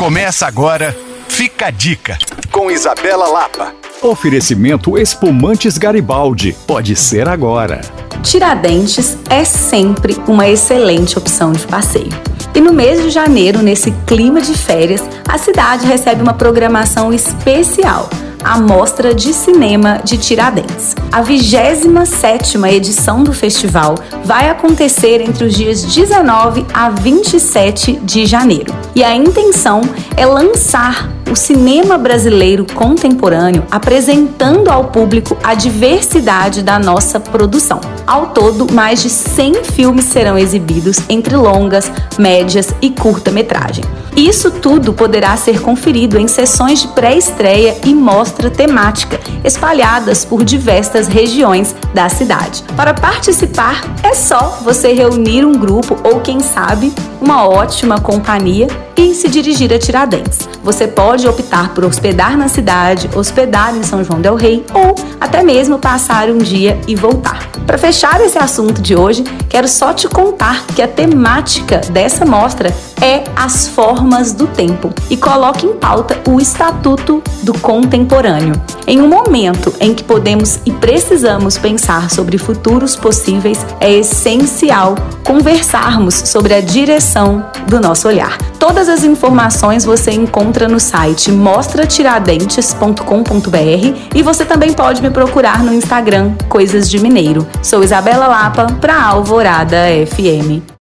Começa agora, fica a dica, com Isabela Lapa. Oferecimento Espumantes Garibaldi. Pode ser agora. Tiradentes é sempre uma excelente opção de passeio. E no mês de janeiro, nesse clima de férias, a cidade recebe uma programação especial a Mostra de Cinema de Tiradentes. A 27ª edição do festival vai acontecer entre os dias 19 a 27 de janeiro. E a intenção é lançar o cinema brasileiro contemporâneo, apresentando ao público a diversidade da nossa produção. Ao todo, mais de 100 filmes serão exibidos entre longas, médias e curta-metragem. Isso tudo poderá ser conferido em sessões de pré-estreia e mostra temática, espalhadas por diversas regiões da cidade. Para participar, é só você reunir um grupo ou, quem sabe, uma ótima companhia e se dirigir a Tiradentes. Você pode optar por hospedar na cidade, hospedar em São João del Rei ou até mesmo passar um dia e voltar. Para fechar esse assunto de hoje, quero só te contar que a temática dessa mostra é as formas do tempo e coloca em pauta o Estatuto do Contemporâneo. Em um momento em que podemos e precisamos pensar sobre futuros possíveis, é essencial conversarmos sobre a direção do nosso olhar. Todas as informações você encontra no site mostratiradentes.com.br e você também pode me procurar no Instagram Coisas de Mineiro. Sou Isabela Lapa para Alvorada FM.